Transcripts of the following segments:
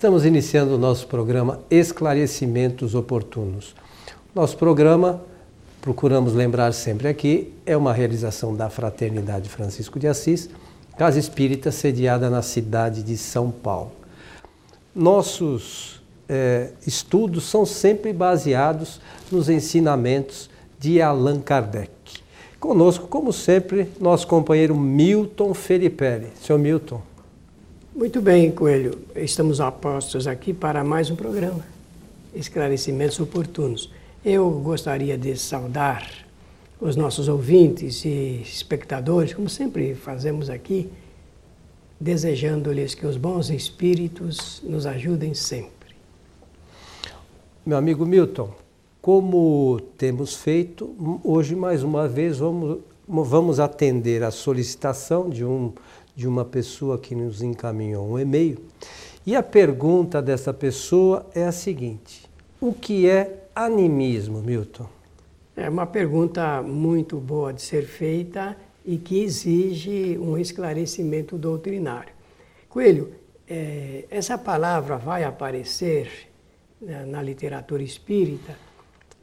Estamos iniciando o nosso programa Esclarecimentos Oportunos. Nosso programa, procuramos lembrar sempre aqui, é uma realização da Fraternidade Francisco de Assis, casa espírita sediada na cidade de São Paulo. Nossos eh, estudos são sempre baseados nos ensinamentos de Allan Kardec. Conosco, como sempre, nosso companheiro Milton Felipe. Seu Milton. Muito bem, Coelho. Estamos apostos aqui para mais um programa, Esclarecimentos Oportunos. Eu gostaria de saudar os nossos ouvintes e espectadores, como sempre fazemos aqui, desejando-lhes que os bons espíritos nos ajudem sempre. Meu amigo Milton, como temos feito, hoje mais uma vez vamos, vamos atender a solicitação de um de uma pessoa que nos encaminhou um e-mail. E a pergunta dessa pessoa é a seguinte: O que é animismo, Milton? É uma pergunta muito boa de ser feita e que exige um esclarecimento doutrinário. Coelho, é, essa palavra vai aparecer na, na literatura espírita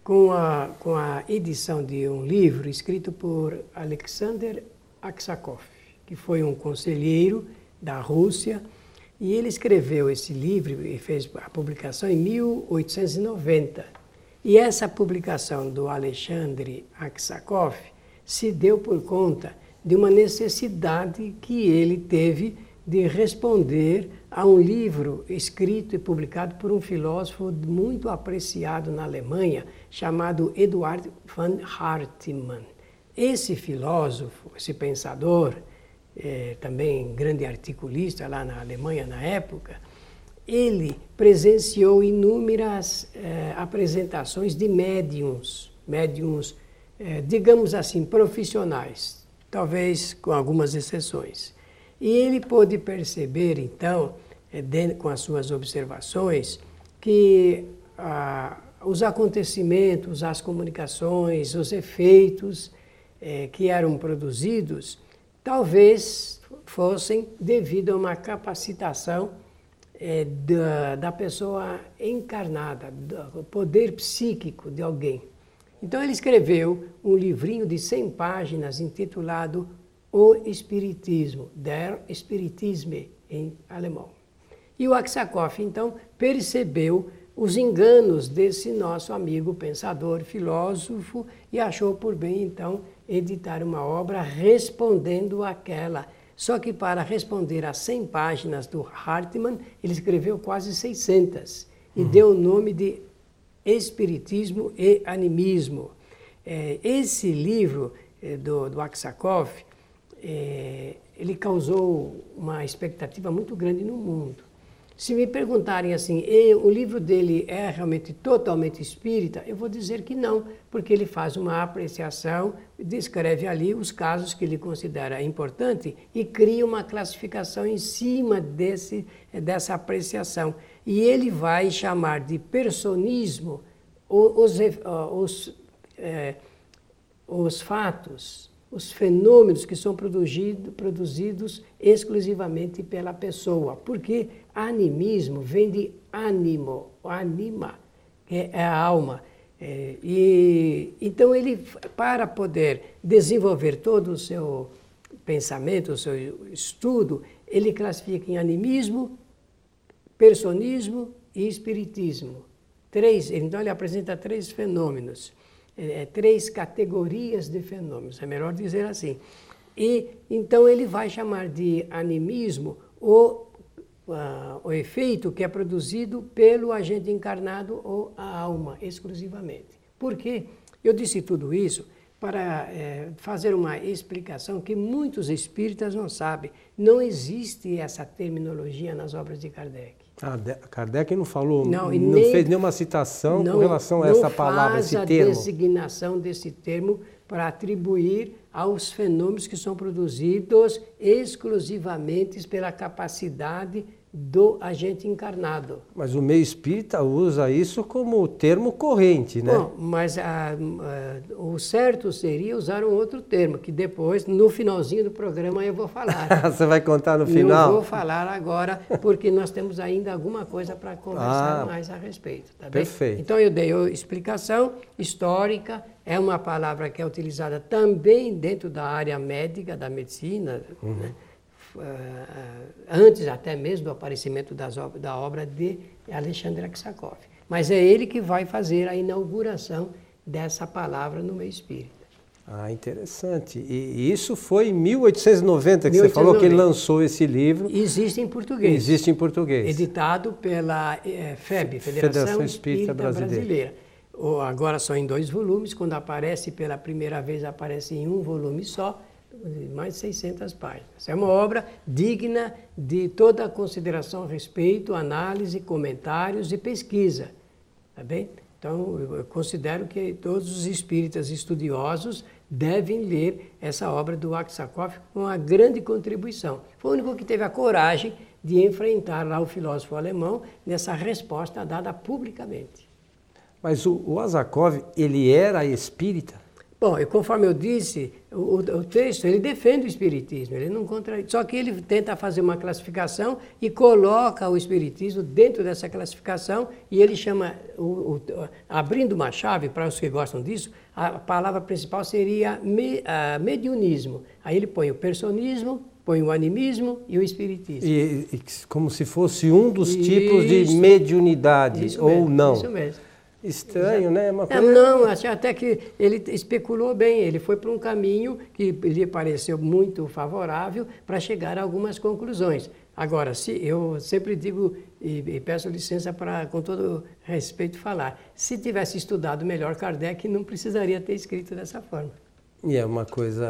com a, com a edição de um livro escrito por Alexander Aksakov que foi um conselheiro da Rússia, e ele escreveu esse livro e fez a publicação em 1890. E essa publicação do Alexandre Aksakov se deu por conta de uma necessidade que ele teve de responder a um livro escrito e publicado por um filósofo muito apreciado na Alemanha, chamado Eduard van Hartmann. Esse filósofo, esse pensador, é, também grande articulista lá na Alemanha na época, ele presenciou inúmeras é, apresentações de médiums, médiums, é, digamos assim, profissionais, talvez com algumas exceções. E ele pôde perceber, então, com as suas observações, que os acontecimentos, as comunicações, os efeitos que eram produzidos talvez fossem devido a uma capacitação é, da, da pessoa encarnada, do poder psíquico de alguém. Então ele escreveu um livrinho de 100 páginas intitulado O Espiritismo, Der Spiritisme, em alemão. E o Aksakov, então, percebeu os enganos desse nosso amigo pensador, filósofo, e achou por bem, então, editar uma obra respondendo àquela. Só que para responder às 100 páginas do Hartmann, ele escreveu quase 600 e uhum. deu o nome de Espiritismo e Animismo. É, esse livro é, do, do Aksakov, é, ele causou uma expectativa muito grande no mundo. Se me perguntarem assim, o livro dele é realmente totalmente espírita, eu vou dizer que não, porque ele faz uma apreciação, descreve ali os casos que ele considera importante e cria uma classificação em cima desse, dessa apreciação. E ele vai chamar de personismo os, os, é, os fatos, os fenômenos que são produzido, produzidos exclusivamente pela pessoa. Porque animismo vem de ânimo, anima, que é a alma. É, e, então, ele, para poder desenvolver todo o seu pensamento, o seu estudo, ele classifica em animismo, personismo e espiritismo. Três, então, ele apresenta três fenômenos é, é, três categorias de fenômenos, é melhor dizer assim. E então ele vai chamar de animismo o, o efeito que é produzido pelo agente encarnado ou a alma, exclusivamente. Por quê? Eu disse tudo isso para é, fazer uma explicação que muitos espíritas não sabem. Não existe essa terminologia nas obras de Kardec. Ah, Kardec não falou, não, não nem, fez nenhuma citação não, com relação a essa palavra, esse termo. Não faz a designação desse termo para atribuir aos fenômenos que são produzidos exclusivamente pela capacidade do agente encarnado. Mas o meio espírita usa isso como termo corrente, né? Bom, mas a, a, o certo seria usar um outro termo, que depois, no finalzinho do programa, eu vou falar. Você vai contar no final? Não vou falar agora, porque nós temos ainda alguma coisa para conversar ah, mais a respeito. Tá perfeito. Então eu dei a explicação histórica, é uma palavra que é utilizada também dentro da área médica, da medicina, uhum. né? Antes até mesmo do aparecimento das, da obra de Alexandre Aksakov. Mas é ele que vai fazer a inauguração dessa palavra no meio espírita. Ah, interessante. E isso foi em 1890 que 1890. você falou que ele lançou esse livro. Existe em português. Existe em português. Editado pela é, FEB, Federação, Federação Espírita, Espírita Brasileira. Brasileira. agora só em dois volumes, quando aparece pela primeira vez, aparece em um volume só mais de 600 páginas. É uma obra digna de toda a consideração, respeito, análise, comentários e pesquisa. Tá bem? Então, eu considero que todos os espíritas estudiosos devem ler essa obra do Aksakov com uma grande contribuição. Foi o único que teve a coragem de enfrentar lá o filósofo alemão nessa resposta dada publicamente. Mas o, o Azakov, ele era espírita? Bom, e conforme eu disse, o, o, texto ele defende o espiritismo, ele não contra, só que ele tenta fazer uma classificação e coloca o espiritismo dentro dessa classificação e ele chama, o, abrindo uma chave para os que gostam disso, a palavra principal seria me, mediunismo. Aí ele põe o personismo, põe o animismo e o espiritismo. E, e como se fosse um dos isso, tipos de mediunidade ou mesmo, não. Isso mesmo. Estranho, né? Uma coisa... Não, até que ele especulou bem, ele foi para um caminho que lhe pareceu muito favorável para chegar a algumas conclusões. Agora, se eu sempre digo e, e peço licença para, com todo respeito, falar, se tivesse estudado melhor Kardec, não precisaria ter escrito dessa forma. E é uma coisa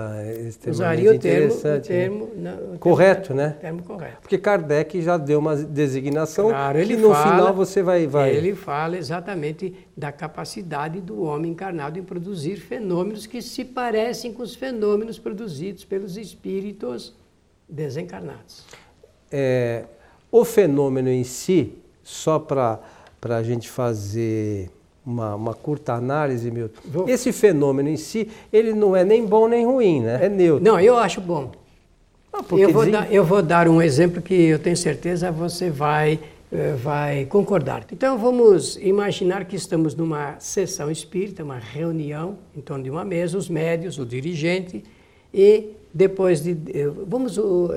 extremamente Usaria o termo, interessante. Termo, né? não, o correto, termo, né? Termo correto. Porque Kardec já deu uma designação claro, ele que no fala, final você vai, vai... Ele fala exatamente da capacidade do homem encarnado em produzir fenômenos que se parecem com os fenômenos produzidos pelos espíritos desencarnados. É, o fenômeno em si, só para a gente fazer uma, uma curta análise, Milton. Vou. Esse fenômeno em si, ele não é nem bom nem ruim, né? É neutro. Não, eu acho bom. Ah, eu, vou dar, eu vou dar um exemplo que eu tenho certeza você vai, eh, vai concordar. Então vamos imaginar que estamos numa sessão espírita, uma reunião em torno de uma mesa, os médios, o dirigente, e depois de. Eh, vamos uh,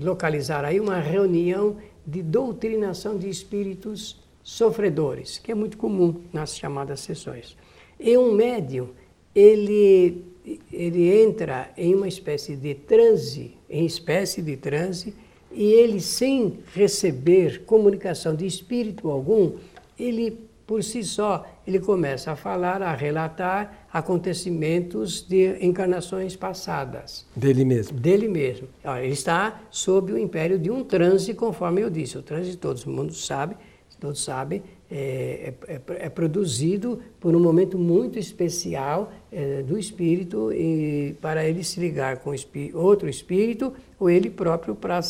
localizar aí uma reunião de doutrinação de espíritos sofredores, que é muito comum nas chamadas sessões. E um médium, ele, ele entra em uma espécie de transe, em espécie de transe, e ele, sem receber comunicação de espírito algum, ele, por si só, ele começa a falar, a relatar acontecimentos de encarnações passadas. Dele mesmo. Dele mesmo. Ele está sob o império de um transe, conforme eu disse. O transe, todo mundo sabe, todos sabem, é, é, é, é, produzido por um momento muito especial é, do espírito e para ele se ligar com outro espírito ou ele próprio para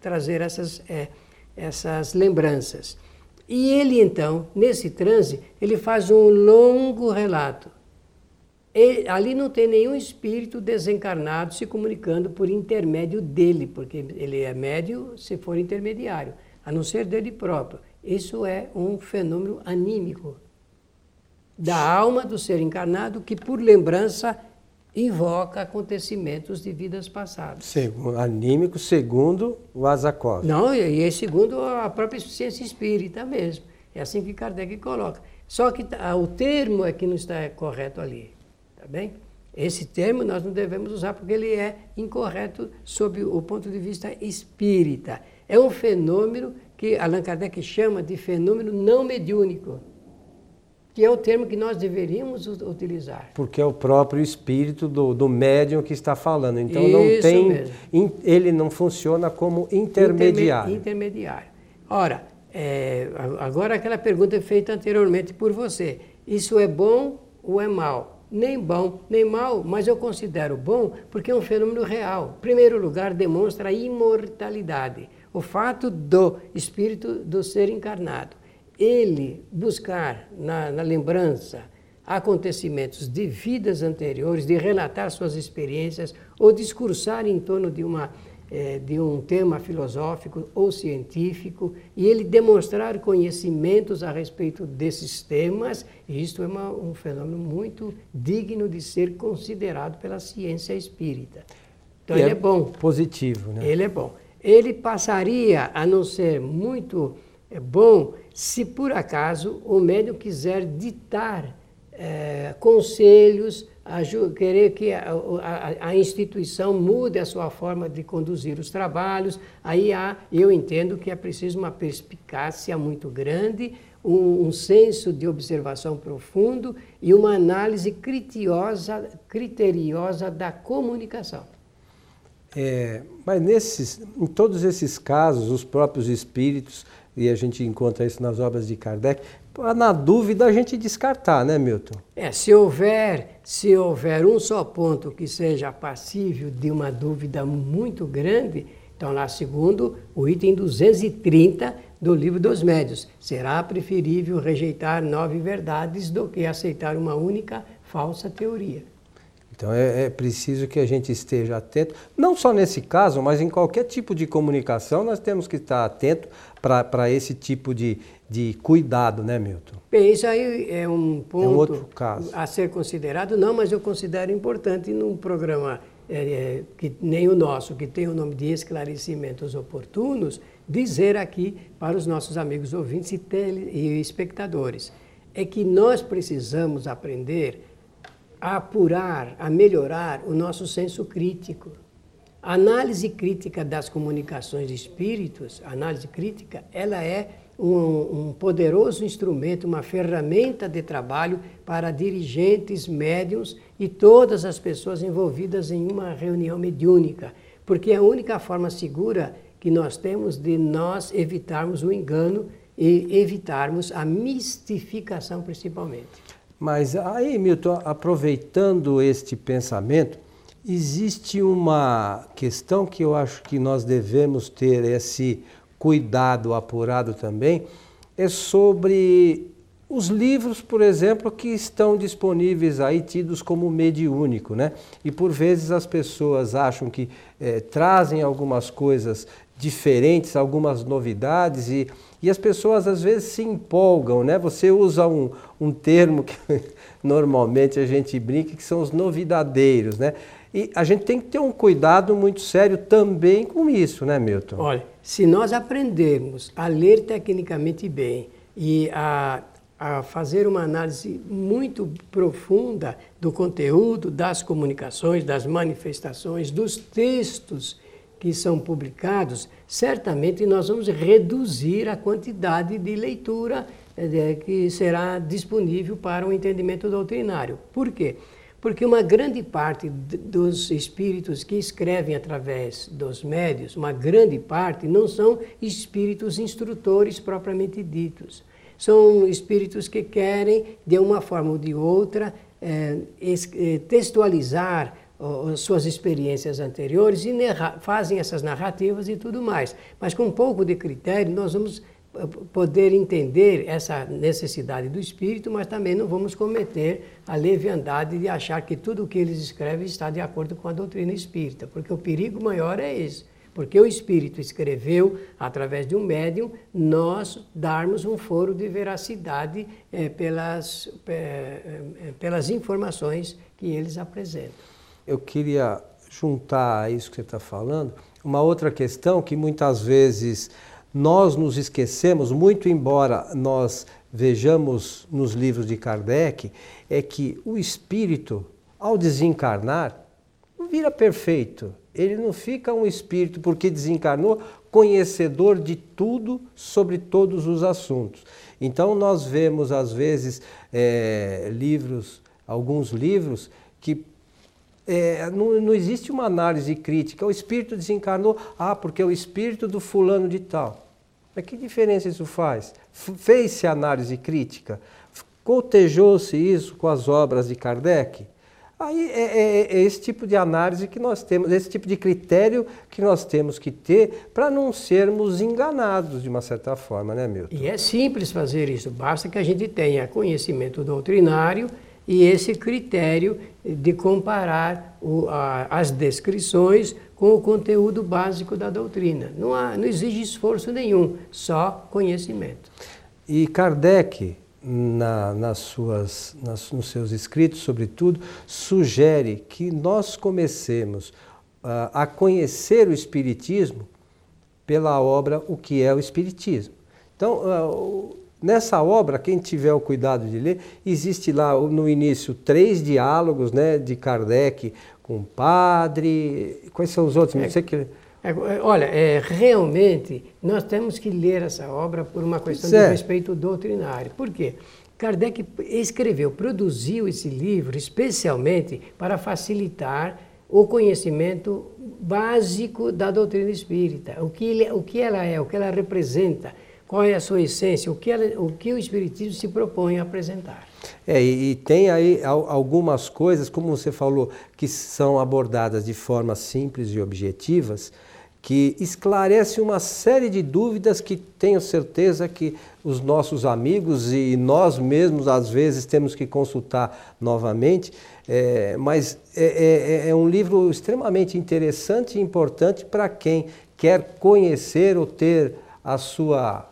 trazer essas, é, essas lembranças. E ele então, nesse transe, ele faz um longo relato. Ele, ali não tem nenhum espírito desencarnado se comunicando por intermédio dele, porque ele é médio se for intermediário, a não ser dele próprio. Isso é um fenômeno anímico da alma do ser encarnado que, por lembrança, invoca acontecimentos de vidas passadas. Segundo, anímico, segundo o Azakov. Não, e é segundo a própria ciência espírita mesmo. É assim que Kardec coloca. Só que tá, o termo é que não está correto ali. Tá bem? Esse termo nós não devemos usar porque ele é incorreto sob o ponto de vista espírita. É um fenômeno que Allan Kardec chama de fenômeno não mediúnico, que é o termo que nós deveríamos utilizar. Porque é o próprio espírito do, do médium que está falando. Então Isso não tem, in, ele não funciona como intermediário. intermediário. Ora, é, agora aquela pergunta feita anteriormente por você. Isso é bom ou é mal? Nem bom, nem mal, mas eu considero bom porque é um fenômeno real. Em primeiro lugar, demonstra a imortalidade o fato do espírito do ser encarnado ele buscar na, na lembrança acontecimentos de vidas anteriores, de relatar suas experiências ou discursar em torno de uma é, de um tema filosófico ou científico e ele demonstrar conhecimentos a respeito desses temas, isto é uma, um fenômeno muito digno de ser considerado pela ciência espírita. Então e ele é, é bom. Positivo, né? Ele é bom. Ele passaria a não ser muito é, bom se por acaso o médium quiser ditar é, conselhos querer que a, a, a, instituição mude a sua forma de conduzir os trabalhos, aí há, eu entendo que é preciso uma perspicácia muito grande, um, um senso de observação profundo e uma análise criteriosa da comunicação. É, mas nesses, em todos esses casos, os próprios espíritos, e a gente encontra isso nas obras de Kardec, na dúvida a gente descartar, né, Milton? É, se houver, se houver um só ponto que seja passível de uma dúvida muito grande, então lá segundo o item 230 do livro dos médios, será preferível rejeitar nove verdades do que aceitar uma única falsa teoria. Então é, é, preciso que a gente esteja atento, não só nesse caso, mas em qualquer tipo de comunicação, nós temos que estar atento para esse tipo de, de cuidado, né, Milton? Bem, isso aí é um ponto é um outro caso. a ser considerado, não, mas eu considero importante num programa é, é, que nem o nosso, que tem o nome de esclarecimentos oportunos, dizer aqui para os nossos amigos ouvintes e, tele, e espectadores, é que nós precisamos aprender a apurar, a melhorar o nosso senso crítico. A análise crítica das comunicações de espíritos, análise crítica, ela é um, um, poderoso instrumento, uma ferramenta de trabalho para dirigentes, médiums e todas as pessoas envolvidas em uma reunião mediúnica, porque é a única forma segura que nós temos de nós evitarmos o engano e evitarmos a mistificação principalmente. Mas aí, Milton, aproveitando este pensamento, existe uma questão que eu acho que nós devemos ter esse cuidado apurado também, é sobre os livros, por exemplo, que estão disponíveis aí, tidos como mediúnico, né? E por vezes as pessoas acham que é, trazem algumas coisas diferentes, algumas novidades e e as pessoas às vezes se empolgam, né? Você usa um, um termo que normalmente a gente brinca, que são os novidadeiros, né? E a gente tem que ter um cuidado muito sério também com isso, né, Milton? Olha, se nós aprendermos a ler tecnicamente bem e a, a fazer uma análise muito profunda do conteúdo, das comunicações, das manifestações, dos textos que são publicados, certamente nós vamos reduzir a quantidade de leitura é, que será disponível para o entendimento doutrinário. Por quê? Porque uma grande parte dos espíritos que escrevem através dos médios, uma grande parte, não são espíritos instrutores propriamente ditos. São espíritos que querem, de uma forma ou de outra, é, textualizar suas experiências anteriores e fazem essas narrativas e tudo mais. Mas com um pouco de critério, nós vamos eh, poder entender essa necessidade do espírito, mas também não vamos cometer a leviandade de achar que tudo o que eles escrevem está de acordo com a doutrina espírita, porque o perigo maior é esse. Porque o espírito escreveu, através de um médium, nós darmos um foro de veracidade é, pelas, é, pelas informações que eles apresentam eu queria juntar a isso que você está falando uma outra questão que muitas vezes nós nos esquecemos, muito embora nós vejamos nos livros de Kardec, é que o espírito, ao desencarnar, vira perfeito. Ele não fica um espírito porque desencarnou conhecedor de tudo sobre todos os assuntos. Então nós vemos às vezes é, livros, alguns livros que é, não, não, existe uma análise crítica. O espírito desencarnou, ah, porque é o espírito do fulano de tal. Mas que diferença isso faz? Fez-se análise crítica? Cotejou-se isso com as obras de Kardec? Aí é, é, é, esse tipo de análise que nós temos, esse tipo de critério que nós temos que ter para não sermos enganados de uma certa forma, né, Milton? E é simples fazer isso, basta que a gente tenha conhecimento doutrinário e esse critério de comparar o, a, as descrições com o conteúdo básico da doutrina. Não, há, não exige esforço nenhum, só conhecimento. E Kardec, na, nas suas, nas, nos seus escritos, sobretudo, sugere que nós comecemos uh, a conhecer o Espiritismo pela obra O que é o Espiritismo. Então, uh, nessa obra, quem tiver o cuidado de ler, existe lá no início três diálogos né, de Kardec com o padre. Quais são os outros? Não sei que. É, é, olha, é, realmente nós temos que ler essa obra por uma questão certo. de respeito doutrinário. Por quê? Kardec escreveu, produziu esse livro especialmente para facilitar o conhecimento básico da doutrina espírita, o que, ele, o que ela é, o que ela representa, qual é a sua essência, o que, ela, o, que o Espiritismo se propõe a apresentar. É, e, e, tem aí algumas coisas, como você falou, que são abordadas de forma simples e objetivas, que esclarece uma série de dúvidas que tenho certeza que os nossos amigos e nós mesmos às vezes temos que consultar novamente, é, mas é, é, é um livro extremamente interessante e importante para quem quer conhecer ou ter a sua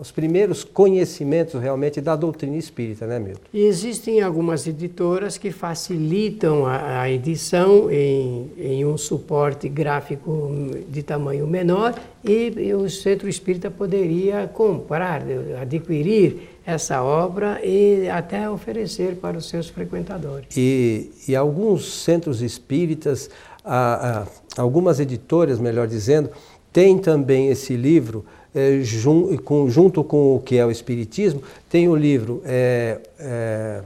os primeiros conhecimentos realmente da doutrina espírita, né, Milton? E existem algumas editoras que facilitam a, a edição em, em, um suporte gráfico de tamanho menor e, e o centro espírita poderia comprar, adquirir essa obra e até oferecer para os seus frequentadores. E, e alguns centros espíritas, ah, ah, algumas editoras, melhor dizendo, têm também esse livro é, jun, com, junto com o que é o Espiritismo, tem o livro é, é,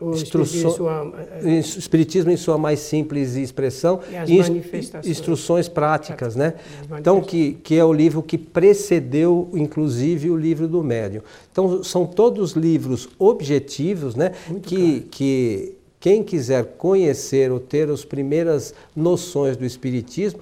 o Instrução, sua, é, Espiritismo em sua mais simples expressão e instruções práticas, né? Então que, que é o livro que precedeu, inclusive, o livro do médium. Então são todos livros objetivos, né? Muito que, que quem quiser conhecer ou ter as primeiras noções do Espiritismo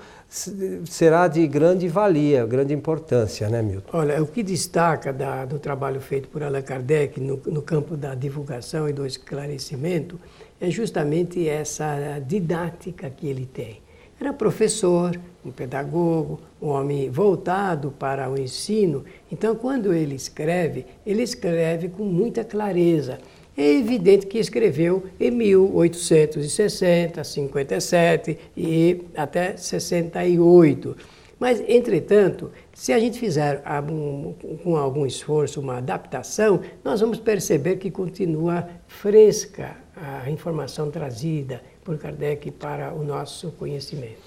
será de grande valia, grande importância, né, Milton? Olha, o que destaca da, do trabalho feito por Allan Kardec no, no campo da divulgação e do esclarecimento é justamente essa didática que ele tem. Era professor, um pedagogo, um homem voltado para o ensino. Então, quando ele escreve, ele escreve com muita clareza é evidente que escreveu em 1860, 57 e até 68. Mas, entretanto, se a gente fizer algum, com algum esforço uma adaptação, nós vamos perceber que continua fresca a informação trazida por Kardec para o nosso conhecimento.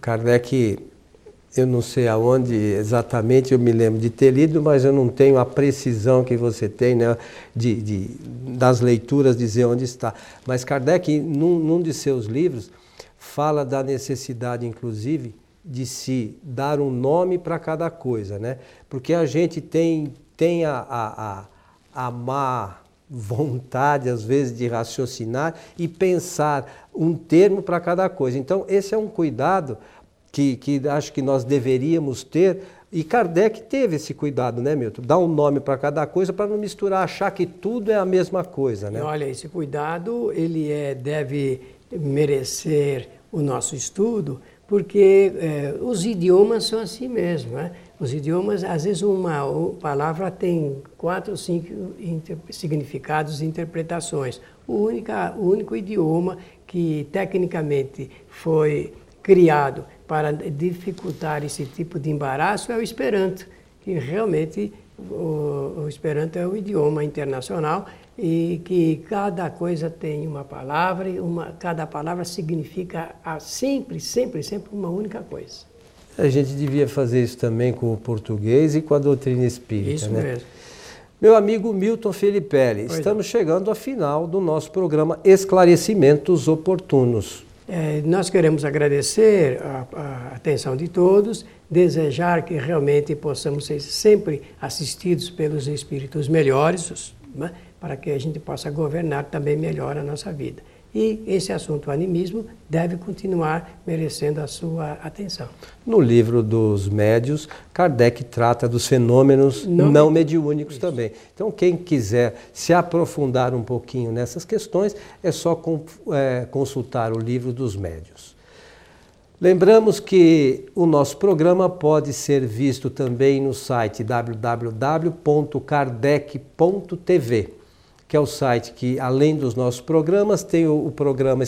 Kardec eu não sei aonde exatamente eu me lembro de ter lido, mas eu não tenho a precisão que você tem né, de, de das leituras dizer onde está. Mas Kardec, num, num de seus livros, fala da necessidade, inclusive, de se dar um nome para cada coisa, né? Porque a gente tem, tem a, a, a, a má vontade, às vezes, de raciocinar e pensar um termo para cada coisa. Então, esse é um cuidado que, que acho que nós deveríamos ter. E Kardec teve esse cuidado, né, Milton? Dar um nome para cada coisa para não misturar, achar que tudo é a mesma coisa, né? Olha, esse cuidado ele é, deve merecer o nosso estudo, porque é, os idiomas são assim mesmo, né? Os idiomas, às vezes uma palavra tem quatro cinco significados e interpretações. O, única, o único idioma que tecnicamente foi criado para dificultar esse tipo de embaraço é o Esperanto, que realmente o, o Esperanto é um idioma internacional e que cada coisa tem uma palavra e uma, cada palavra significa a, sempre, sempre, sempre uma única coisa. A gente devia fazer isso também com o português e com a doutrina espírita. Isso né? mesmo. Meu amigo Milton Felipe, estamos chegando ao final do nosso programa Esclarecimentos Oportunos. É, nós queremos agradecer a, a, atenção de todos, desejar que realmente possamos ser sempre assistidos pelos espíritos melhores, né? para que a gente possa governar também melhor a nossa vida. E esse assunto, o animismo, deve continuar merecendo a sua atenção. No livro dos médios, Kardec trata dos fenômenos não, não mediúnicos isso. também. Então, quem quiser se aprofundar um pouquinho nessas questões, é só é, consultar o livro dos médios. Lembramos que o nosso programa pode ser visto também no site www.kardec.tv que é o site que, além dos nossos programas, tem o, o programa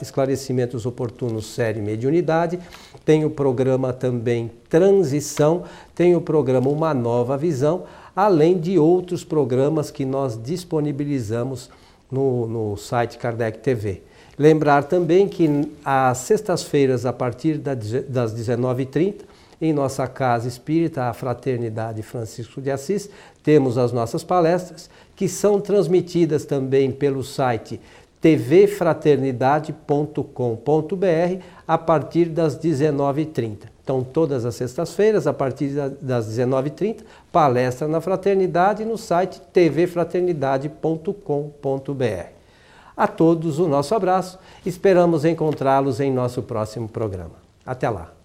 Esclarecimentos Oportunos Série Mediunidade, tem o programa também Transição, tem o programa Uma Nova Visão, além de outros programas que nós disponibilizamos no, no site Kardec TV. Lembrar também que às sextas-feiras, a partir das 19h30, em nossa casa espírita, a Fraternidade Francisco de Assis, temos as nossas palestras, que são transmitidas também pelo site tvfraternidade.com.br a partir das 19h30. Então, todas as sextas-feiras, a partir das 19h30, palestra na Fraternidade no site tvfraternidade.com.br. A todos o nosso abraço, esperamos encontrá-los em nosso próximo programa. Até lá!